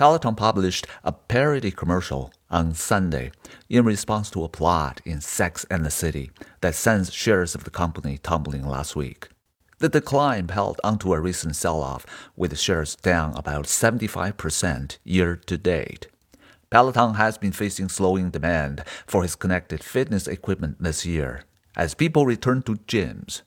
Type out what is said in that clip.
Peloton published a parody commercial on Sunday in response to a plot in Sex and the City that sends shares of the company tumbling last week. The decline held onto a recent sell off, with shares down about 75% year to date. Peloton has been facing slowing demand for its connected fitness equipment this year as people return to gyms